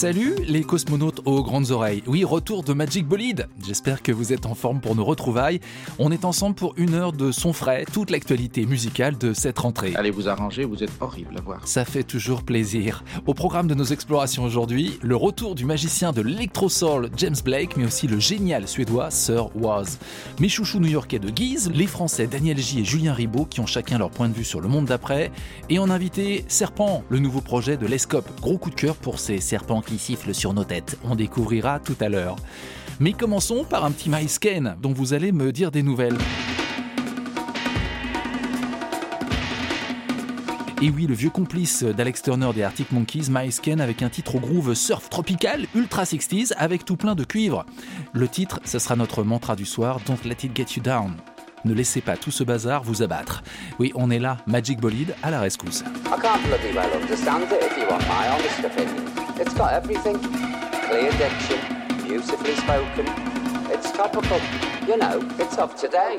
Salut les cosmonautes aux grandes oreilles. Oui, retour de Magic Bolide. J'espère que vous êtes en forme pour nos retrouvailles. On est ensemble pour une heure de son frais, toute l'actualité musicale de cette rentrée. Allez vous arranger, vous êtes horrible à voir. Ça fait toujours plaisir. Au programme de nos explorations aujourd'hui, le retour du magicien de l'électro-soul James Blake, mais aussi le génial suédois Sir Was. Mes chouchous new-yorkais de Guise, les français Daniel J et Julien Ribaud qui ont chacun leur point de vue sur le monde d'après. Et en invité Serpent, le nouveau projet de l'Escope. Gros coup de cœur pour ces serpents qui sifflent sur nos têtes. On découvrira tout à l'heure. Mais commençons par un petit Kane dont vous allez me dire des nouvelles. Et oui, le vieux complice d'Alex Turner des Arctic Monkeys, Kane, avec un titre au groove surf tropical, ultra 60s, avec tout plein de cuivre. Le titre, ce sera notre mantra du soir, Don't Let It Get You Down. Ne laissez pas tout ce bazar vous abattre. Oui, on est là, Magic Bolide, à la rescousse. Clear diction, beautifully spoken. It's topical. You know, it's of today.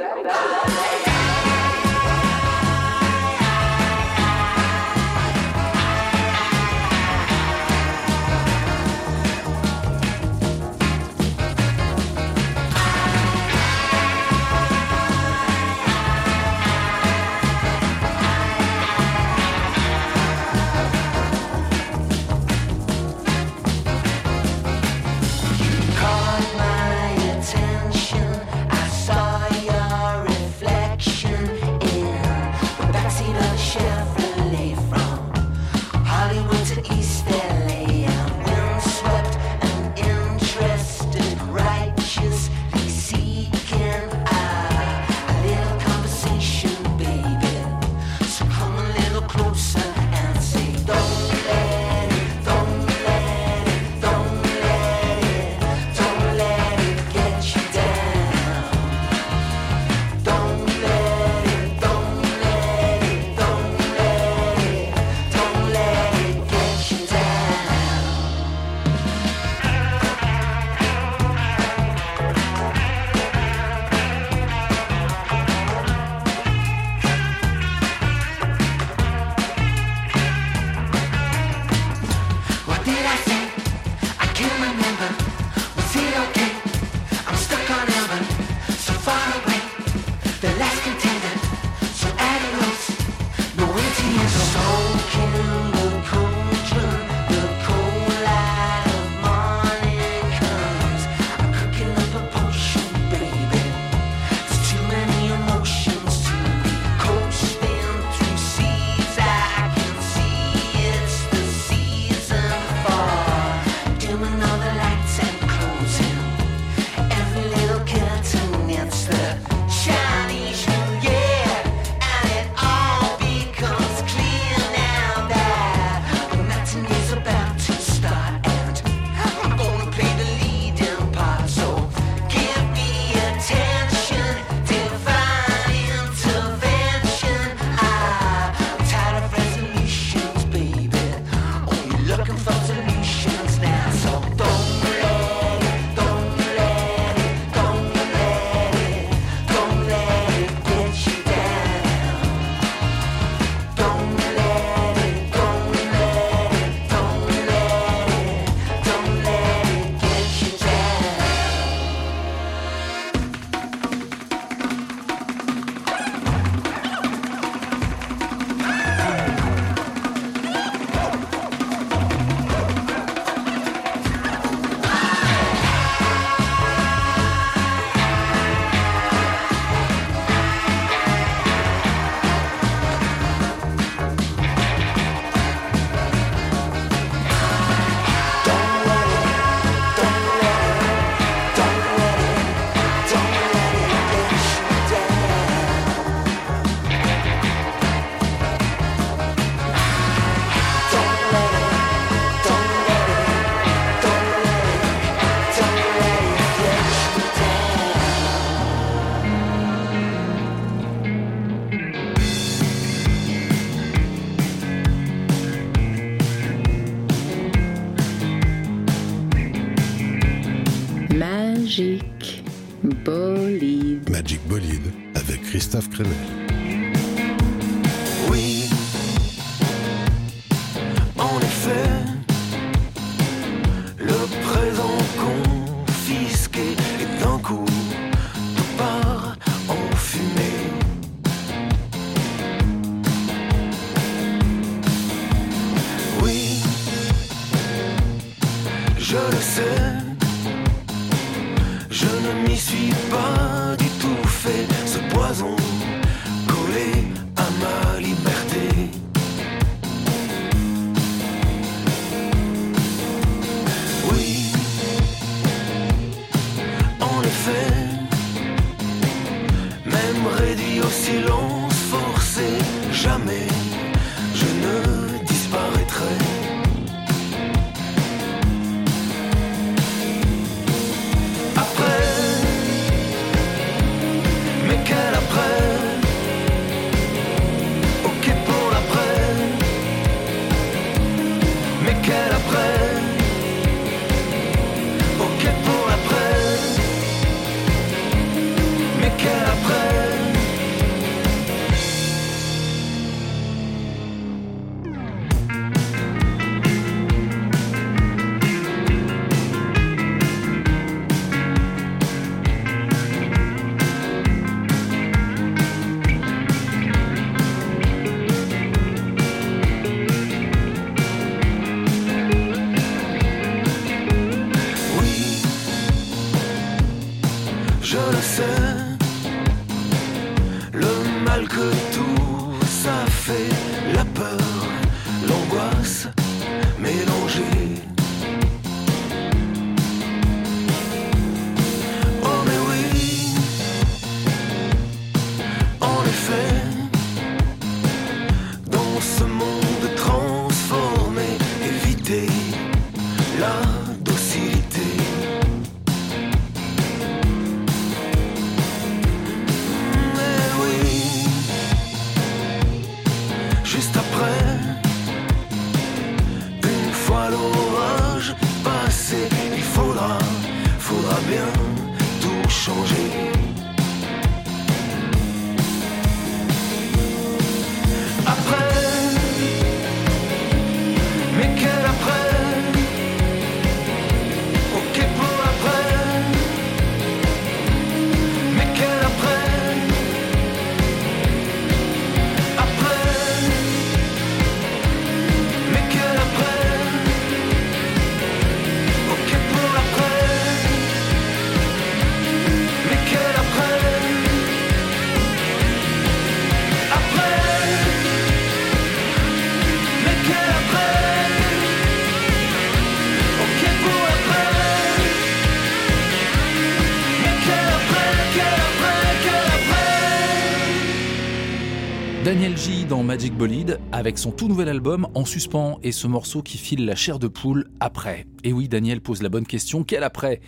Magic Bolide avec son tout nouvel album en suspens et ce morceau qui file la chair de poule après. Et oui, Daniel pose la bonne question, quel après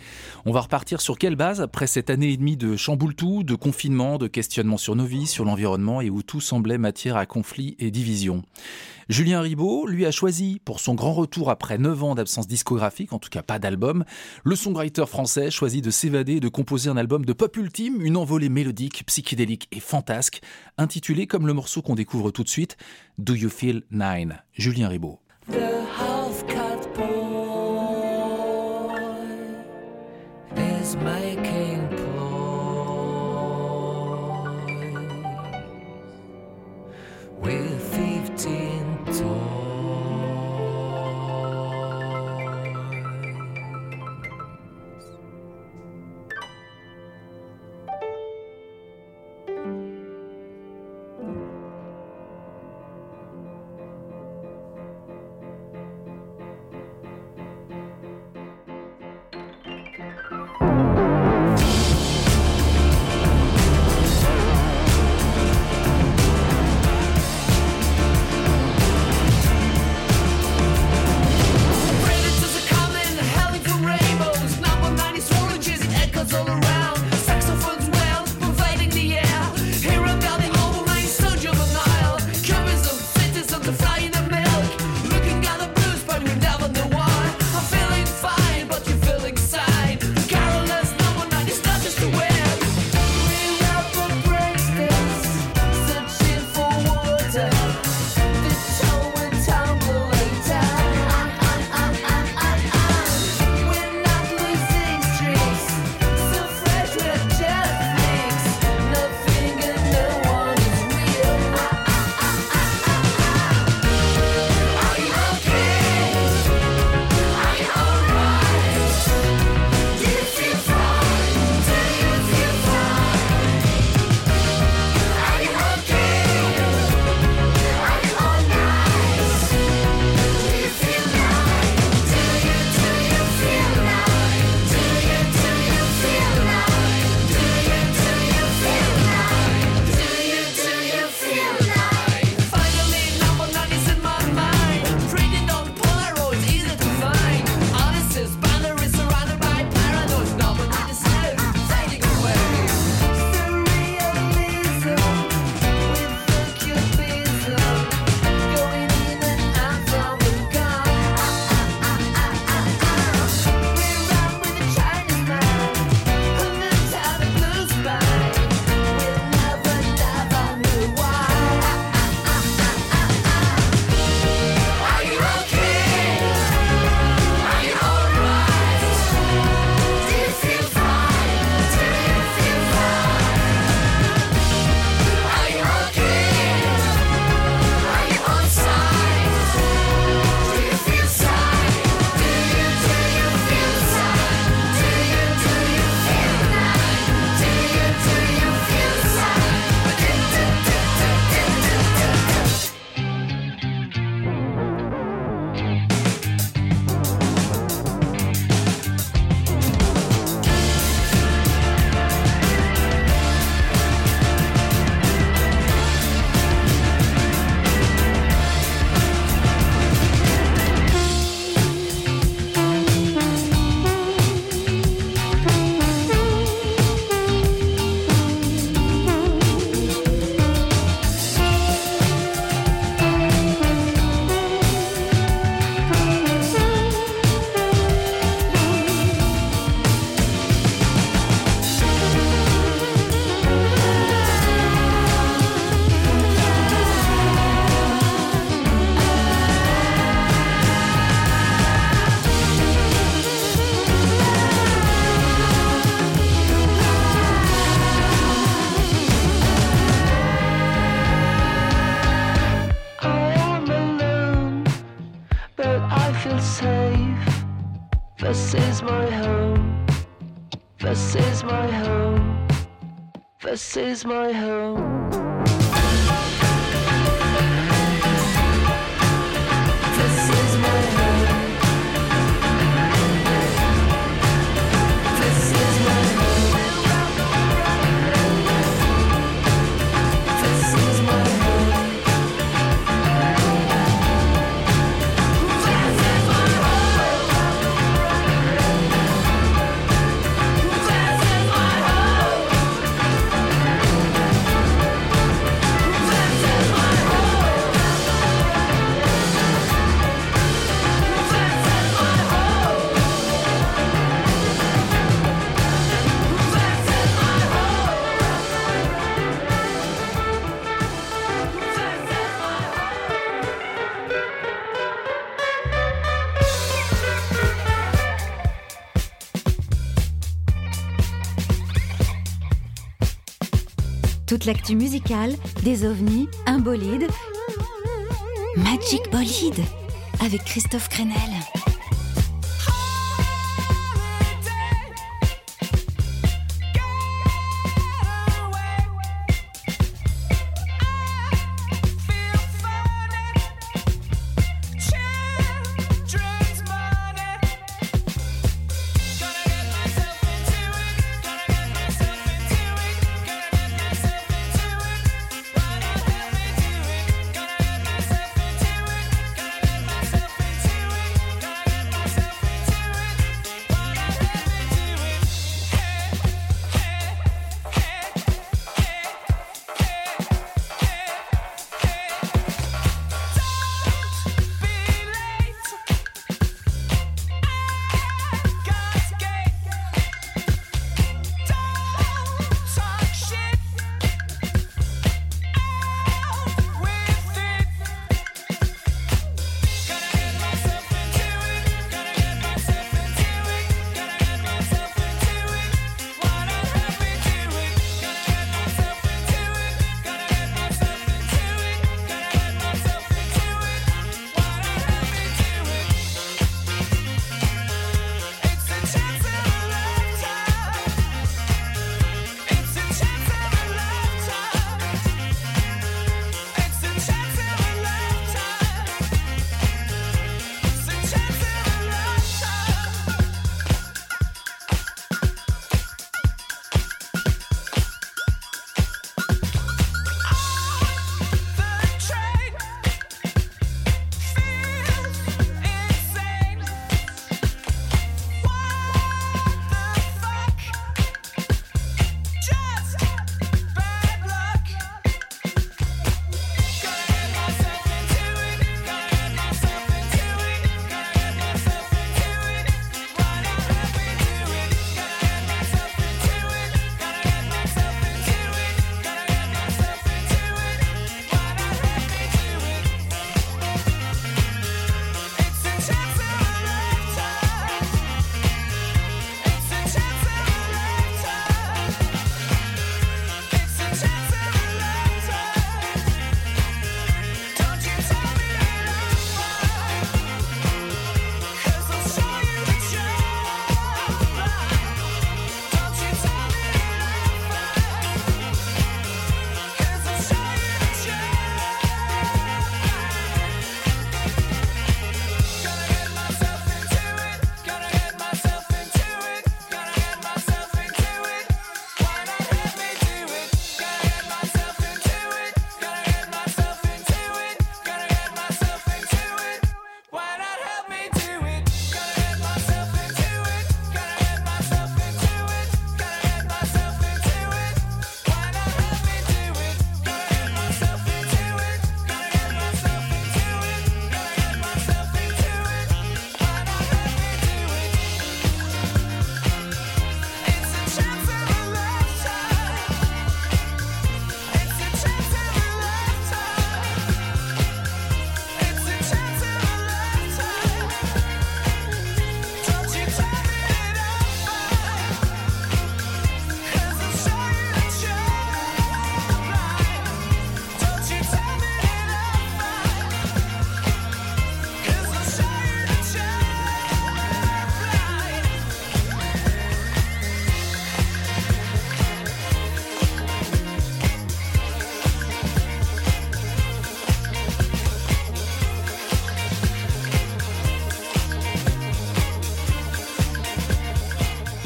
On va repartir sur quelle base après cette année et demie de chamboule tout, de confinement, de questionnement sur nos vies, sur l'environnement et où tout semblait matière à conflit et division? Julien Ribaud, lui, a choisi, pour son grand retour après 9 ans d'absence discographique, en tout cas pas d'album, le songwriter français choisit de s'évader et de composer un album de pop ultime, une envolée mélodique, psychédélique et fantasque, intitulé comme le morceau qu'on découvre tout de suite, Do You Feel Nine? Julien Ribaud. With my home. L'actu musicale, des ovnis, un bolide. Magic Bolide avec Christophe Crenel.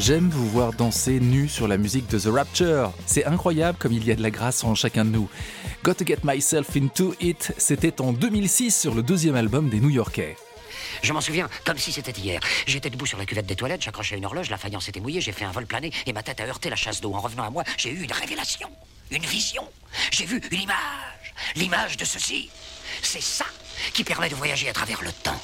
J'aime vous voir danser nu sur la musique de The Rapture. C'est incroyable comme il y a de la grâce en chacun de nous. Got to Get Myself Into It, c'était en 2006 sur le deuxième album des New Yorkais. Je m'en souviens comme si c'était hier. J'étais debout sur la cuvette des toilettes, j'accrochais une horloge, la faïence était mouillée, j'ai fait un vol plané et ma tête a heurté la chasse d'eau. En revenant à moi, j'ai eu une révélation, une vision. J'ai vu une image, l'image de ceci. C'est ça qui permet de voyager à travers le temps.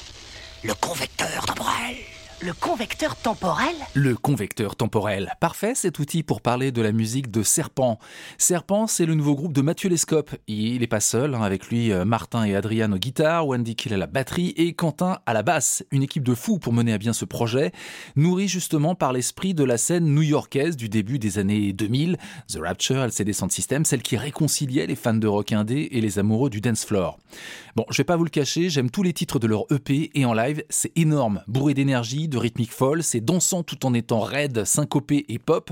Le convecteur temporel. Le convecteur temporel Le convecteur temporel. Parfait cet outil pour parler de la musique de Serpent. Serpent, c'est le nouveau groupe de Mathieu Lescope. Il n'est pas seul, hein, avec lui euh, Martin et Adrien aux guitares, Wendy Kill à la batterie et Quentin à la basse. Une équipe de fous pour mener à bien ce projet, nourrie justement par l'esprit de la scène new-yorkaise du début des années 2000, The Rapture, LCD Sound System, celle qui réconciliait les fans de rock indé et les amoureux du dance floor. Bon, je vais pas vous le cacher, j'aime tous les titres de leur EP et en live, c'est énorme, bourré d'énergie, de rythmique folle, c'est dansant tout en étant raide, syncopé et pop.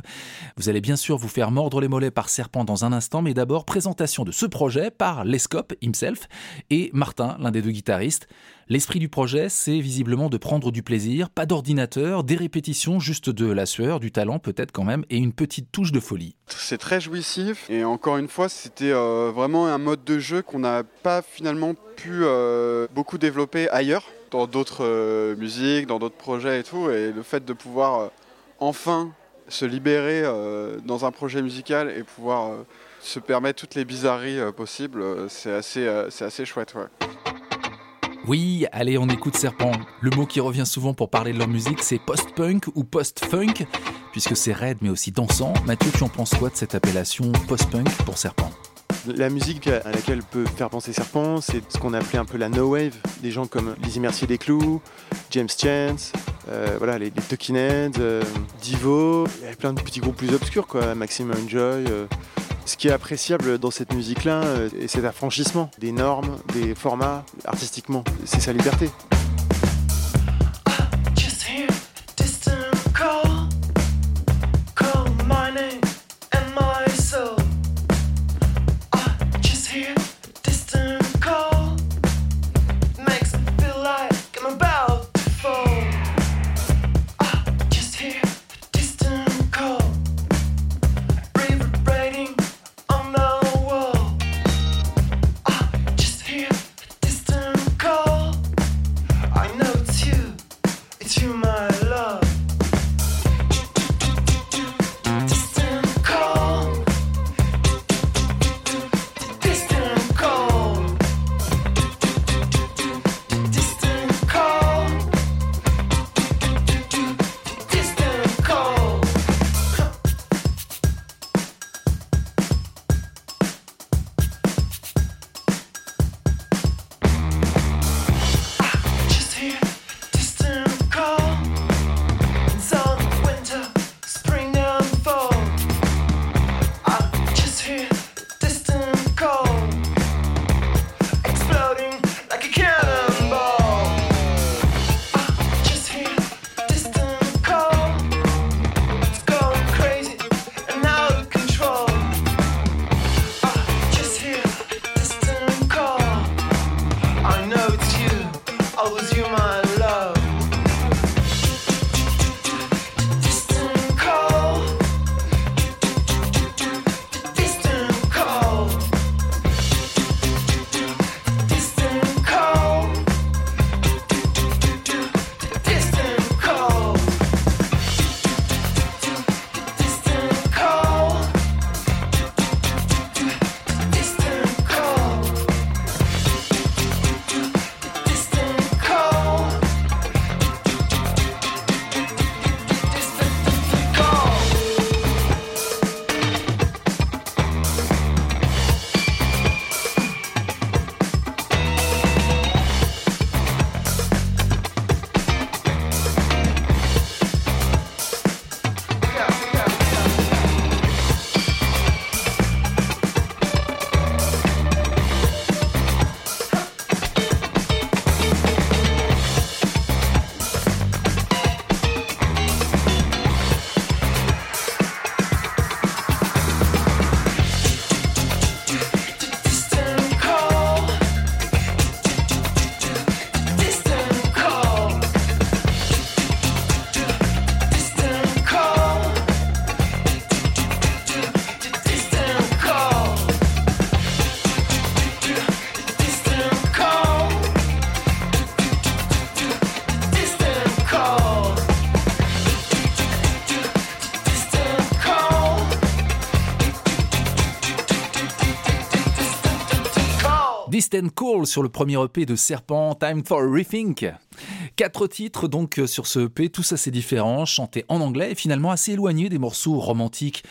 Vous allez bien sûr vous faire mordre les mollets par Serpent dans un instant, mais d'abord présentation de ce projet par Lescope himself et Martin, l'un des deux guitaristes. L'esprit du projet, c'est visiblement de prendre du plaisir, pas d'ordinateur, des répétitions, juste de la sueur, du talent peut-être quand même, et une petite touche de folie. C'est très jouissif et encore une fois c'était euh, vraiment un mode de jeu qu'on n'a pas finalement pu euh, beaucoup développer ailleurs, dans d'autres euh, musiques, dans d'autres projets et tout. Et le fait de pouvoir euh, enfin se libérer euh, dans un projet musical et pouvoir se permettre toutes les bizarreries possibles, c'est assez, assez chouette. Ouais. Oui, allez, on écoute Serpent. Le mot qui revient souvent pour parler de leur musique, c'est post-punk ou post-funk, puisque c'est raide mais aussi dansant. Mathieu, tu en penses quoi de cette appellation post-punk pour Serpent? La musique à laquelle peut faire penser Serpent, c'est ce qu'on appelait un peu la no wave. Des gens comme Lizzie Mercier des Clous, James Chance, euh, voilà, les, les euh, Divo. Il y avait plein de petits groupes plus obscurs, quoi. Maxime Enjoy. euh. Ce qui est appréciable dans cette musique-là, euh, c'est cet affranchissement des normes, des formats, artistiquement. C'est sa liberté. Kristen Cole sur le premier EP de Serpent, Time for Rethink. Quatre titres donc euh, sur ce EP, tous assez différents, chantés en anglais et finalement assez éloignés des morceaux romantiques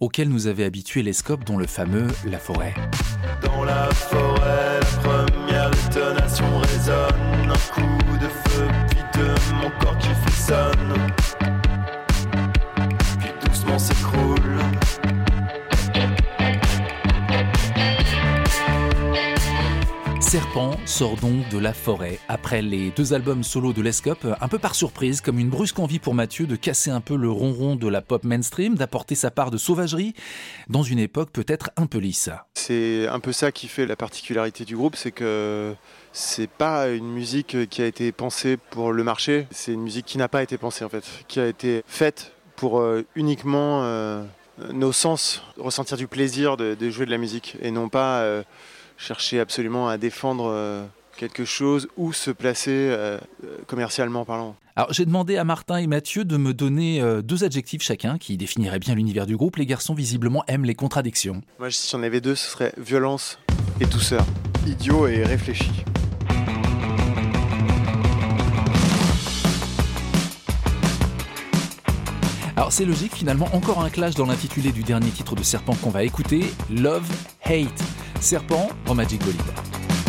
auxquels nous avait habitué les scopes, dont le fameux La Forêt. Puis doucement s'écroule. Serpent sort donc de la forêt après les deux albums solo de Lescope, un peu par surprise, comme une brusque envie pour Mathieu de casser un peu le ronron de la pop mainstream, d'apporter sa part de sauvagerie dans une époque peut-être un peu lisse. C'est un peu ça qui fait la particularité du groupe, c'est que c'est pas une musique qui a été pensée pour le marché, c'est une musique qui n'a pas été pensée en fait, qui a été faite pour euh, uniquement euh, nos sens, ressentir du plaisir de, jouer de la musique et non pas euh, chercher absolument à défendre euh, quelque chose ou se placer euh, commercialement parlant. Alors j'ai demandé à Martin et Mathieu de me donner euh, deux adjectifs chacun qui définiraient bien l'univers du groupe. Les garçons visiblement aiment les contradictions. Moi, si j'en avais deux, ce serait violence et douceur. Idiot et réfléchi. Alors c'est logique, finalement encore un clash dans l'intitulé du dernier titre de Serpent qu'on va écouter, Love, Hate. Serpent en Magic Bolide.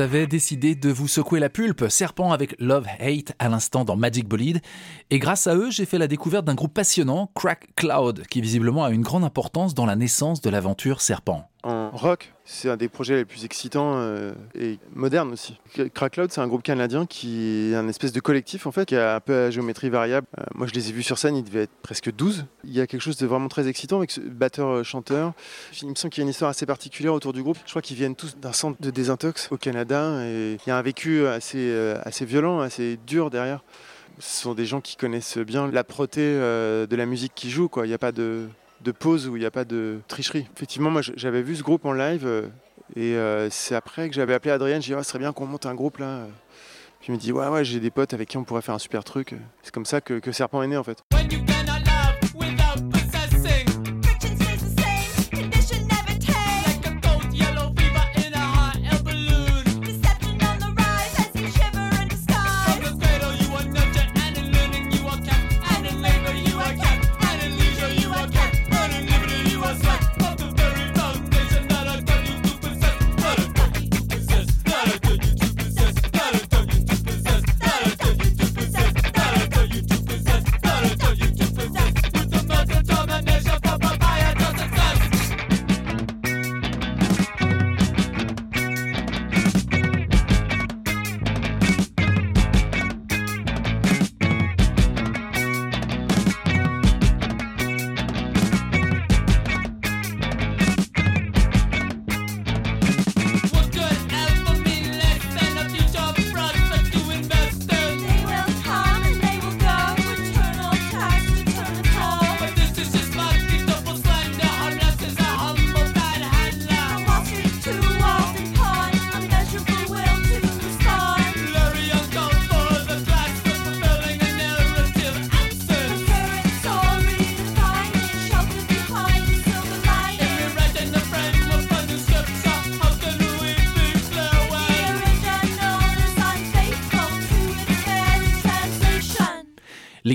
J'avais décidé de vous secouer la pulpe, Serpent avec Love Hate à l'instant dans Magic Bolide. Et grâce à eux, j'ai fait la découverte d'un groupe passionnant, Crack Cloud, qui visiblement a une grande importance dans la naissance de l'aventure Serpent. Rock, c'est un des projets les plus excitants euh, et modernes aussi. Crack Cloud, c'est un groupe canadien qui est un espèce de collectif en fait, qui a un peu à géométrie variable. Euh, moi, je les ai vus sur scène, ils devaient être presque 12. Il y a quelque chose de vraiment très excitant avec ce batteur-chanteur. Il me semble qu'il y a une histoire assez particulière autour du groupe. Je crois qu'ils viennent tous d'un centre de désintox au Canada et il y a un vécu assez, euh, assez violent, assez dur derrière. Ce sont des gens qui connaissent bien euh, de la musique qui joue. Quoi. Il n'y a pas de, de pause où il n'y a pas de tricherie. Effectivement, moi j'avais vu ce groupe en live euh, et euh, c'est après que j'avais appelé Adrien. J'ai dit, oh, ce serait bien qu'on monte un groupe là. Puis il me dit, ouais, ouais, j'ai des potes avec qui on pourrait faire un super truc. C'est comme ça que, que Serpent est né en fait.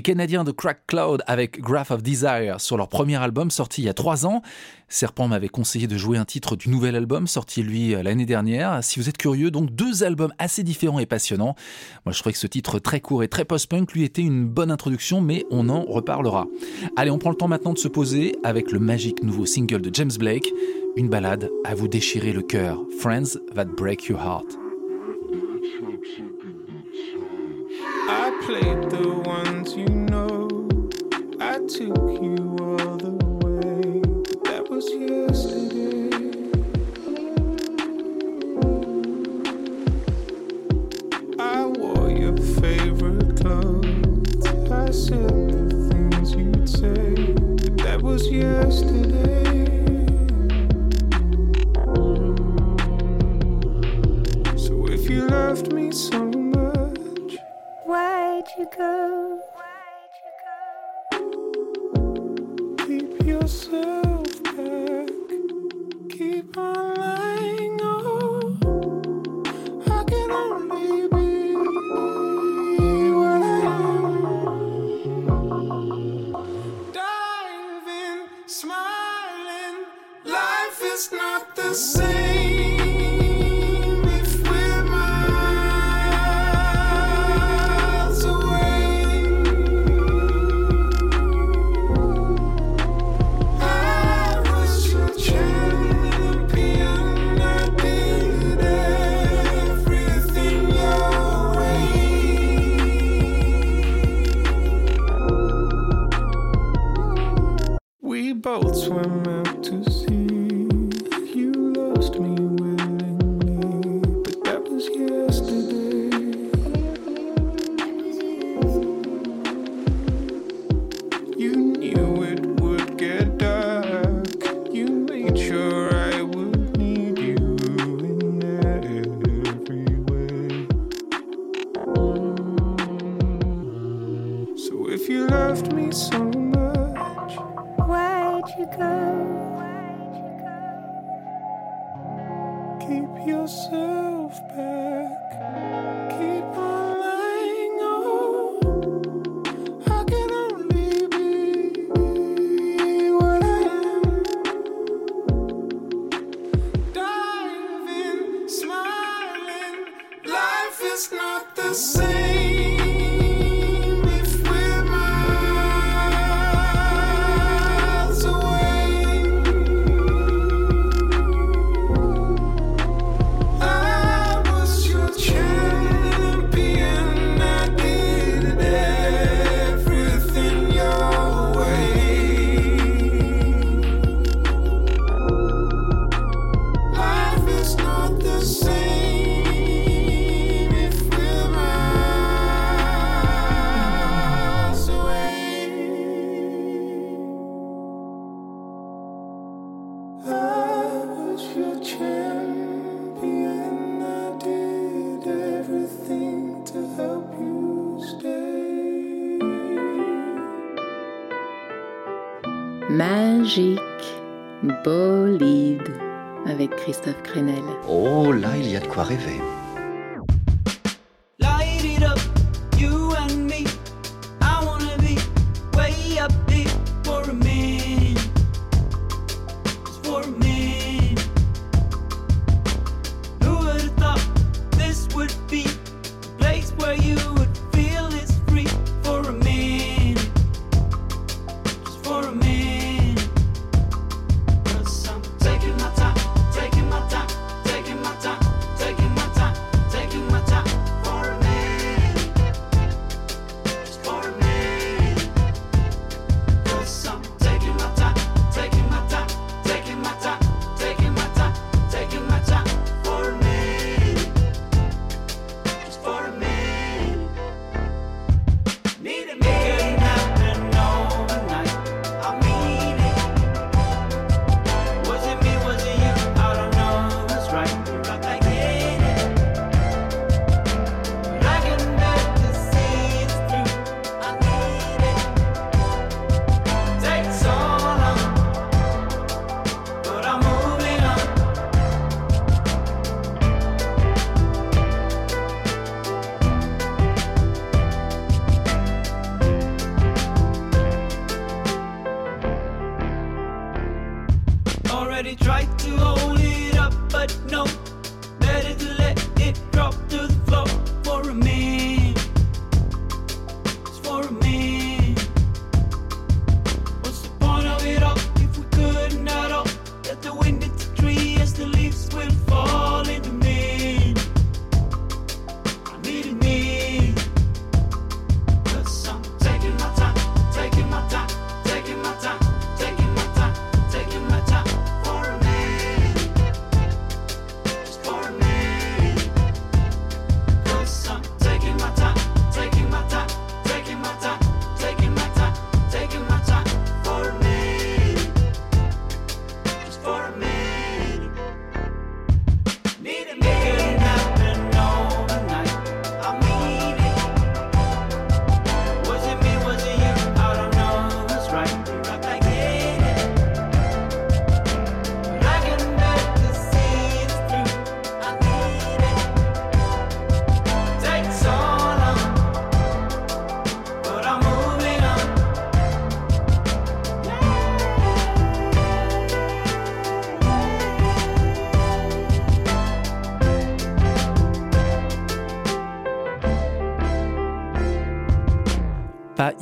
Canadiens de Crack Cloud avec Graph of Desire sur leur premier album sorti il y a trois ans. Serpent m'avait conseillé de jouer un titre du nouvel album sorti lui l'année dernière. Si vous êtes curieux, donc deux albums assez différents et passionnants. Moi je trouvais que ce titre très court et très post-punk lui était une bonne introduction, mais on en reparlera. Allez, on prend le temps maintenant de se poser avec le magique nouveau single de James Blake, une balade à vous déchirer le cœur. Friends that break your heart. Played the ones you know. I took you all the way. That was yesterday. I wore your favorite clothes. I said the things you'd say. That was yesterday. So if you loved me so Why'd you go? keep yourself back. Keep on lying. Oh, I can only be what I am. Diving, smiling. Life is not the same It's.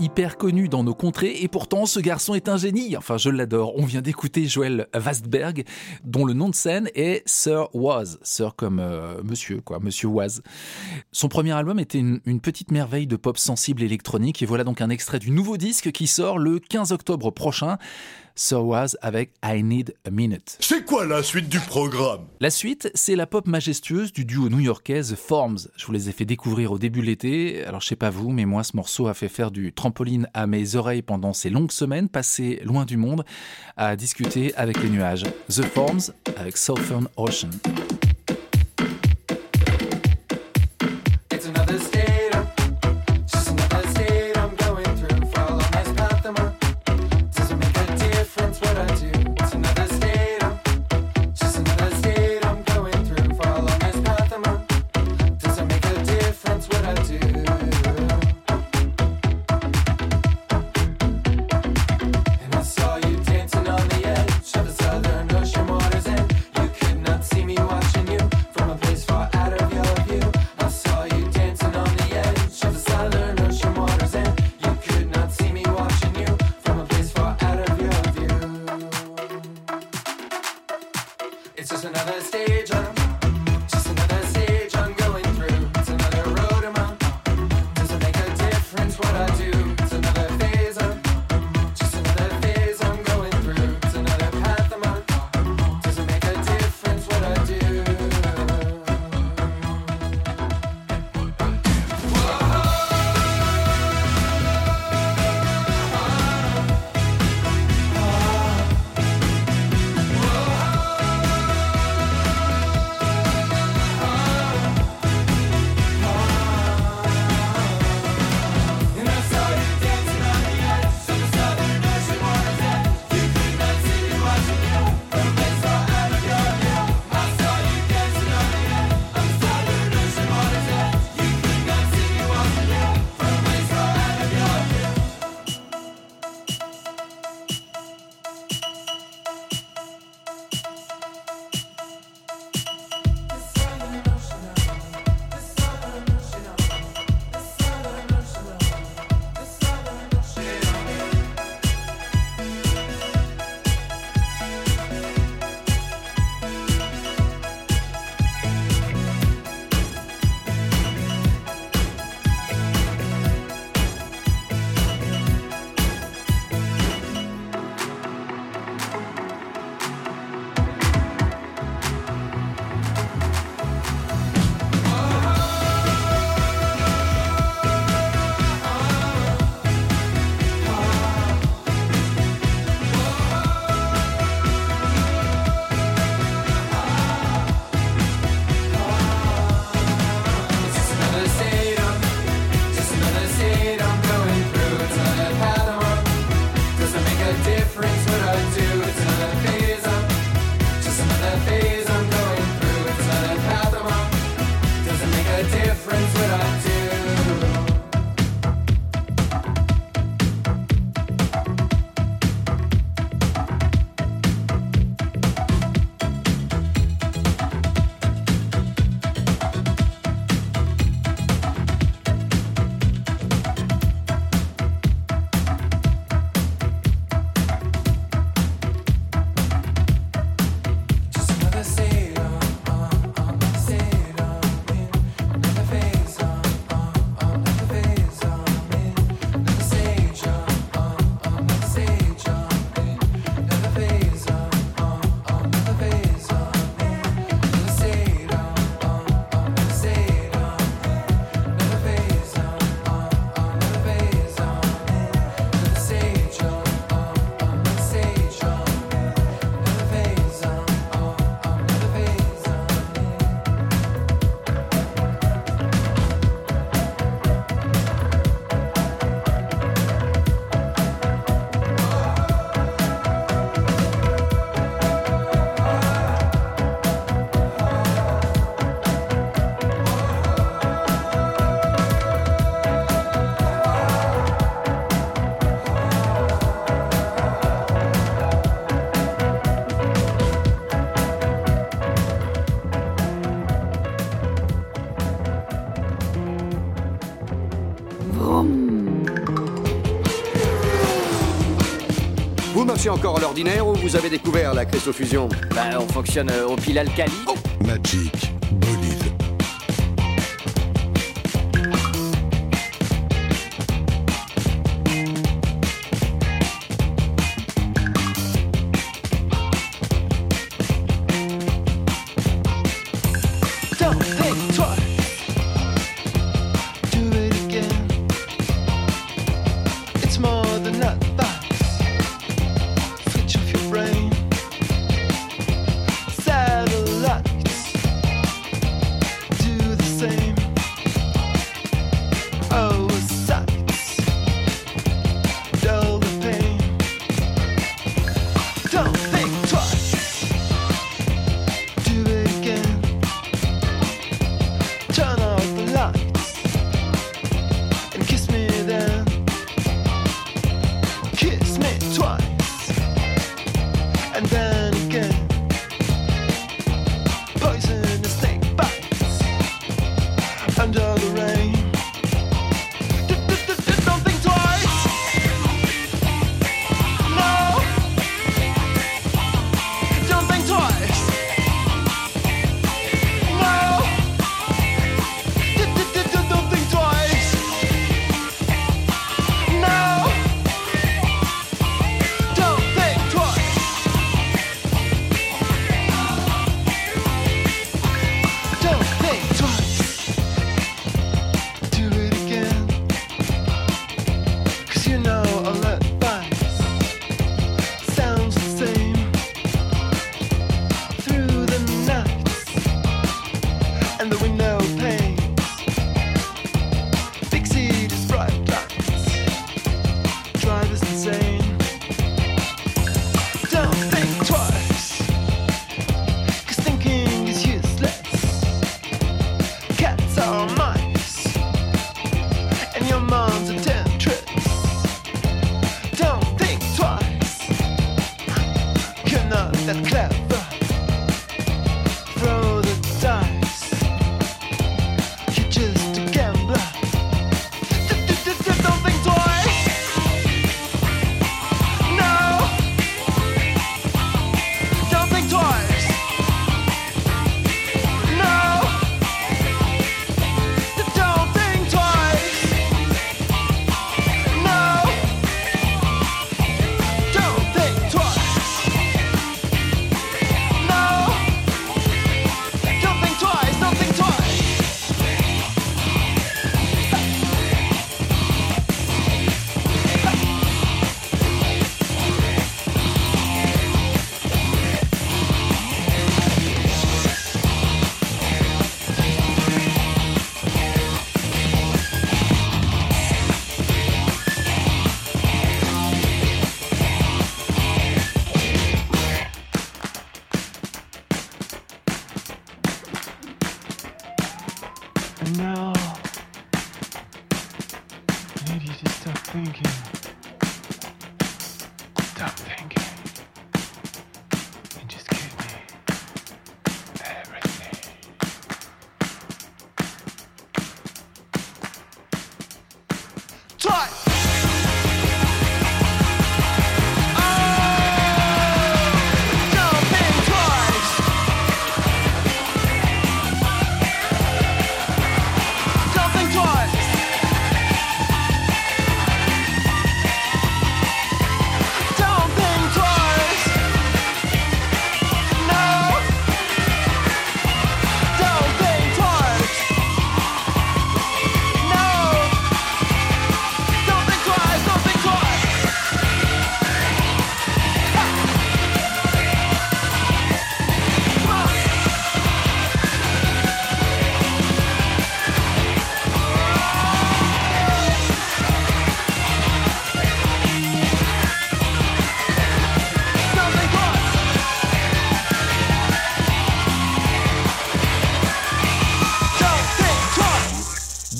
hyper connu dans nos contrées, et pourtant ce garçon est un génie. Enfin, je l'adore. On vient d'écouter Joël Vastberg, dont le nom de scène est Sir Waz. Sir comme euh, monsieur, quoi, monsieur Waz. Son premier album était une petite merveille de pop sensible électronique, et voilà donc un extrait du nouveau disque qui sort le 15 octobre prochain. So was avec I Need a Minute. C'est quoi la suite du programme? La suite, c'est la pop majestueuse du duo new-yorkais The Forms. Je vous les ai fait découvrir au début de l'été. Alors je sais pas vous, mais moi ce morceau a fait faire du trampoline à mes oreilles pendant ces longues semaines passées loin du monde à discuter avec les nuages. The Forms avec Southern Ocean. encore à l'ordinaire ou vous avez découvert la cristofusion Bah, on fonctionne euh, au pile alcali. Oh Magic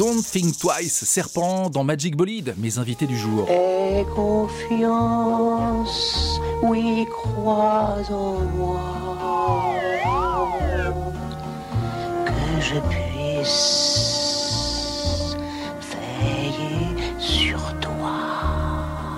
Don't Think Twice, Serpent dans Magic Bolide, mes invités du jour. Que je puisse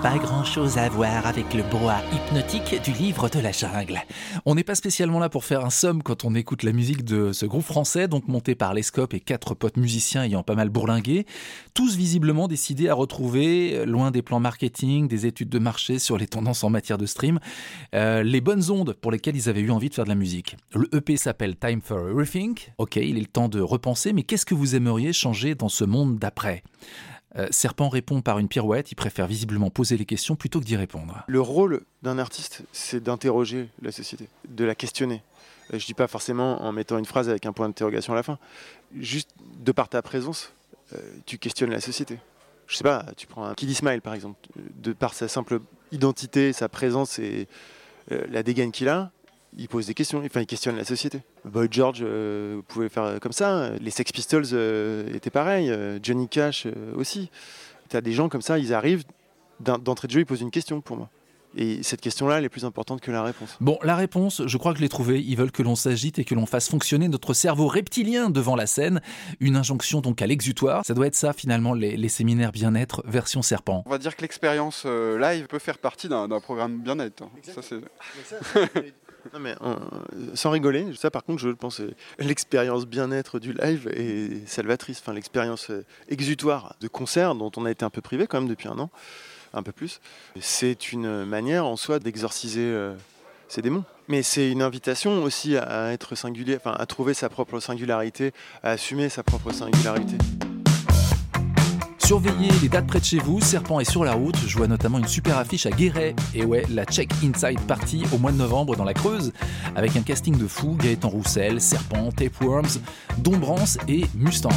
pas grand-chose à voir avec le brouhaha hypnotique du livre de la jungle. On n'est pas spécialement là pour faire un somme quand on écoute la musique de ce groupe français, donc monté par Lescope et quatre potes musiciens ayant pas mal bourlingué, tous visiblement décidés à retrouver, euh, loin des plans marketing, des études de marché sur les tendances en matière de stream, euh, les bonnes ondes pour lesquelles ils avaient eu envie de faire de la musique. Le EP s'appelle Time for Everything. Ok, il est le temps de repenser, mais qu'est-ce que vous aimeriez changer dans ce monde d'après? Euh, Serpent répond par une pirouette, il préfère visiblement poser les questions plutôt que d'y répondre. Le rôle d'un artiste, c'est d'interroger la société, de la questionner. Je dis pas forcément en mettant une phrase avec un point d'interrogation à la fin. Juste de par ta présence, euh, tu questionnes la société. Je sais pas, tu prends un Kid Ismail par exemple, de par sa simple identité, sa présence et euh, la dégaine qu'il a, il pose des questions, enfin il questionne la société. Boy George euh, pouvait faire comme ça, les Sex Pistols euh, étaient pareils, euh, Johnny Cash euh, aussi. Tu as des gens comme ça, ils arrivent, d'entrée de jeu, ils posent une question pour moi. Et cette question-là, elle est plus importante que la réponse. Bon, la réponse, je crois que je l'ai trouvée. Ils veulent que l'on s'agite et que l'on fasse fonctionner notre cerveau reptilien devant la scène. Une injonction donc à l'exutoire. Ça doit être ça finalement, les, les séminaires bien-être version serpent. On va dire que l'expérience euh, live peut faire partie d'un d'un programme bien-être. hein. Ça, c'est- Euh, sans rigoler, ça par contre, je pense, euh, l'expérience bien-être du live est salvatrice. Enfin, l'expérience euh, exutoire de concert dont on a été un peu privé quand même depuis un an, un peu plus. C'est une manière en soi d'exorciser euh, ses démons. Mais c'est une invitation aussi à être singulier, enfin à trouver sa propre singularité, à assumer sa propre singularité. Surveillez les dates près de chez vous, Serpent est sur la route, je vois notamment une super affiche à Guéret, et ouais, la Check Inside Party au mois de novembre dans la Creuse, avec un casting de fous, Gaëtan Roussel, Serpent, Tapeworms, Dombrance et Mustang.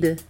vida.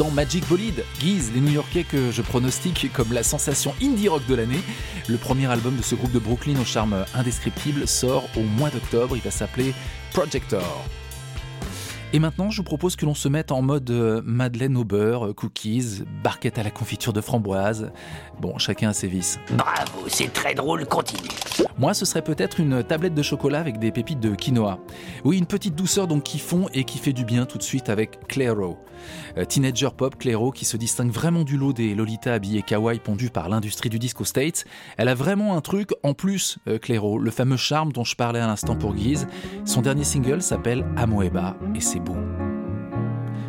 Dans Magic Bolide. Guise, les New-Yorkais que je pronostique comme la sensation indie rock de l'année. Le premier album de ce groupe de Brooklyn au charme indescriptible sort au mois d'octobre. Il va s'appeler Projector. Et maintenant, je vous propose que l'on se mette en mode euh, madeleine au beurre, euh, cookies, barquette à la confiture de framboise. Bon, chacun a ses vices. Bravo, c'est très drôle, continue. Moi, ce serait peut-être une tablette de chocolat avec des pépites de quinoa. Oui, une petite douceur donc qui fond et qui fait du bien tout de suite avec Clairo. Euh, teenager pop Clairo qui se distingue vraiment du lot des Lolita habillées kawaii pondues par l'industrie du disco States. Elle a vraiment un truc en plus, Clairo, le fameux charme dont je parlais à l'instant pour Guise. Son dernier single s'appelle Amoeba et c'est beau.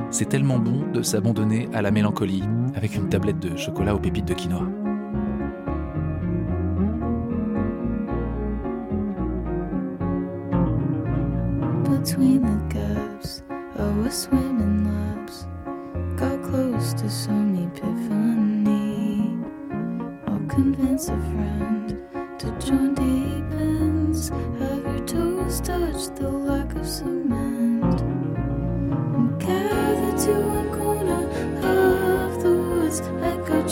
C'est tellement bon de s'abandonner à la mélancolie avec une tablette de chocolat aux pépites de quinoa. between the gaps of a swimming laps. Got close to some epiphany. I'll convince a friend to join deep ends. Have your toes touch the lack of cement?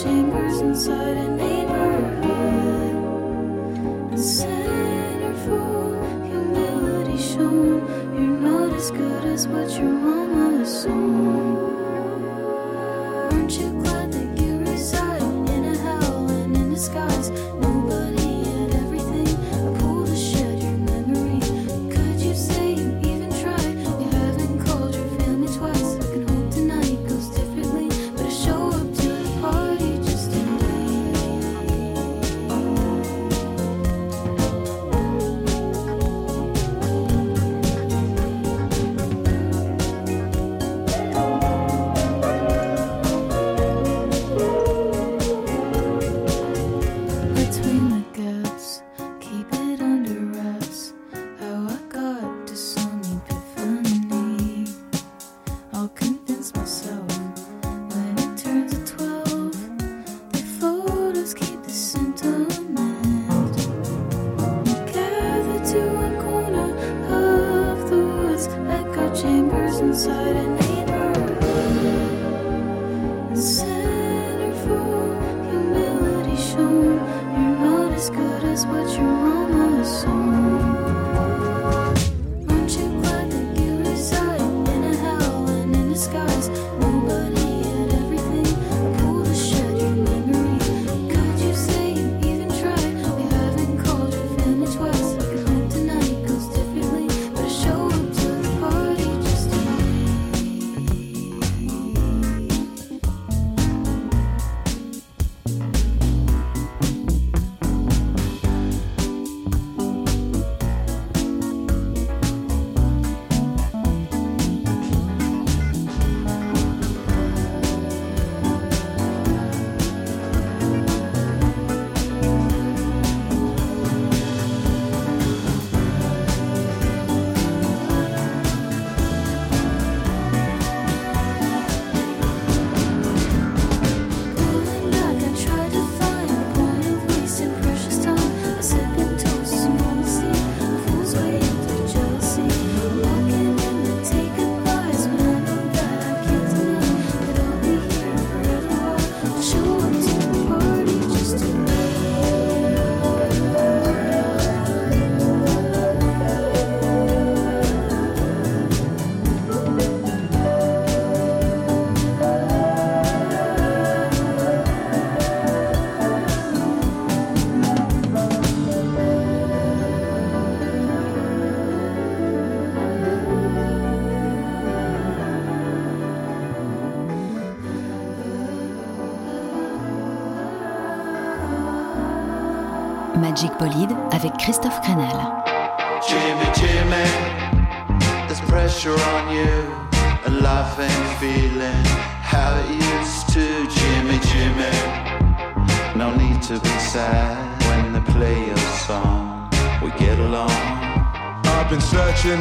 Chambers inside a neighborhood. Centerfold humility shown. You're not as good as what your mama assumed. Aren't you glad that you reside in a hell and in disguise? Chambers inside Magic Bolide avec Christophe Crenel. Jimmy, Jimmy, there's pressure on you, and life ain't feeling how it used to. Jimmy, Jimmy, no need to be sad when they play your song. We get along. I've been searching,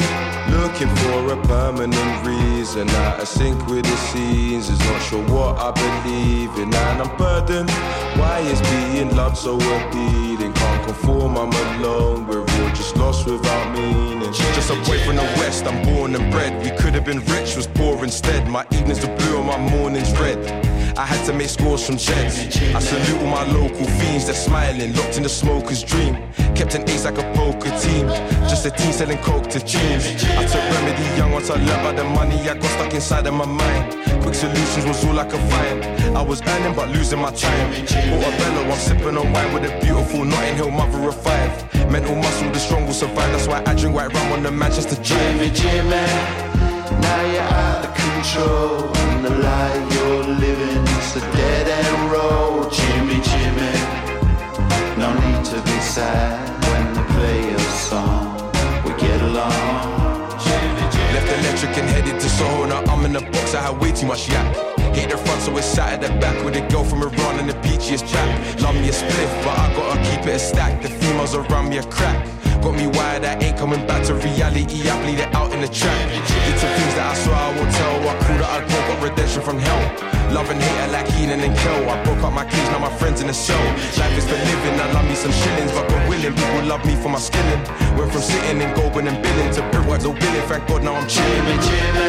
looking for a permanent reason. Out of sync with the scenes, is not sure what I believe in, and I'm burdened. Why is being loved so appealing? Can't conform, I'm alone. We're all just lost without meaning. Just a boy from the west, I'm born and bred. We could have been rich, was poor instead. My evenings are blue and my mornings red. I had to make scores from jets. I salute all my local fiends, they're smiling, locked in the smoker's dream. Kept an ace like a poker team, just a team selling coke to teens. I took remedy young once I learned about the money I got stuck inside of my mind. Quick solutions was all I could find. I was earning but losing my time. Portobello, I'm sipping on wine with a beautiful Notting Hill mother of five. Mental muscle, the strong will survive. That's why I drink white rum on the Manchester Jimmy, Jimmy. Jimmy, now you're out of control, and the lie you're living is a dead end road. Jimmy, Jimmy, no need to be sad when they play your song. We get along. Left electric to Soho. Now I'm in the box, I had way too much yak. Hate the front, so it's sat at the back with a girl from Iran and the peachiest chap. Love me a spliff, but I gotta keep it a stack. The females around me a crack. Got me wired, I ain't coming back to reality. I bleed it out in the track. Did some things that I swear I won't tell. I cool that I broke got redemption from hell. Love and hate I like Heenan and Kel. I broke up my keys, now my friends in the cell. Life is for living, I love me some shillings, but God willing, people love me for my skilling. Went from sitting and going and billing to brickworks, no billing. Thank God now I'm chilling.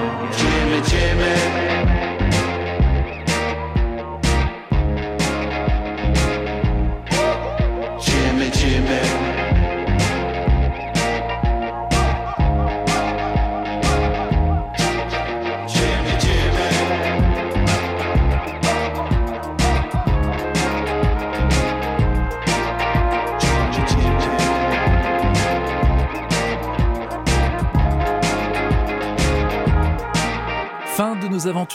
Jimmy,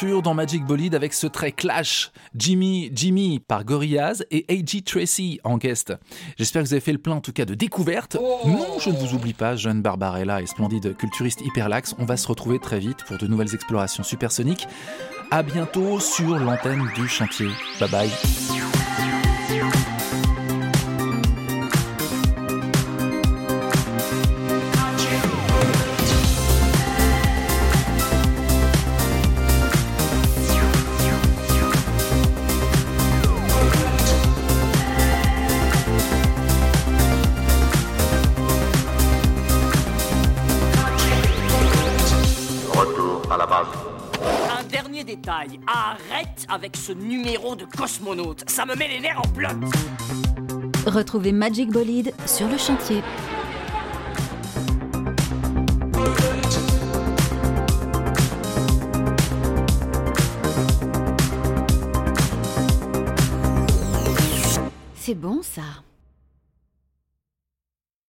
dans Magic Bolide avec ce trait clash Jimmy Jimmy par Gorillaz et A.G. Tracy en guest. J'espère que vous avez fait le plein en tout cas de découvertes. Non, je ne vous oublie pas, jeune Barbarella et splendide culturiste hyperlaxe. On va se retrouver très vite pour de nouvelles explorations supersoniques. À bientôt sur l'antenne du chantier. Bye bye. Arrête avec ce numéro de cosmonaute. Ça me met les nerfs en bloc. Retrouvez Magic Bolide sur le chantier. C'est bon ça.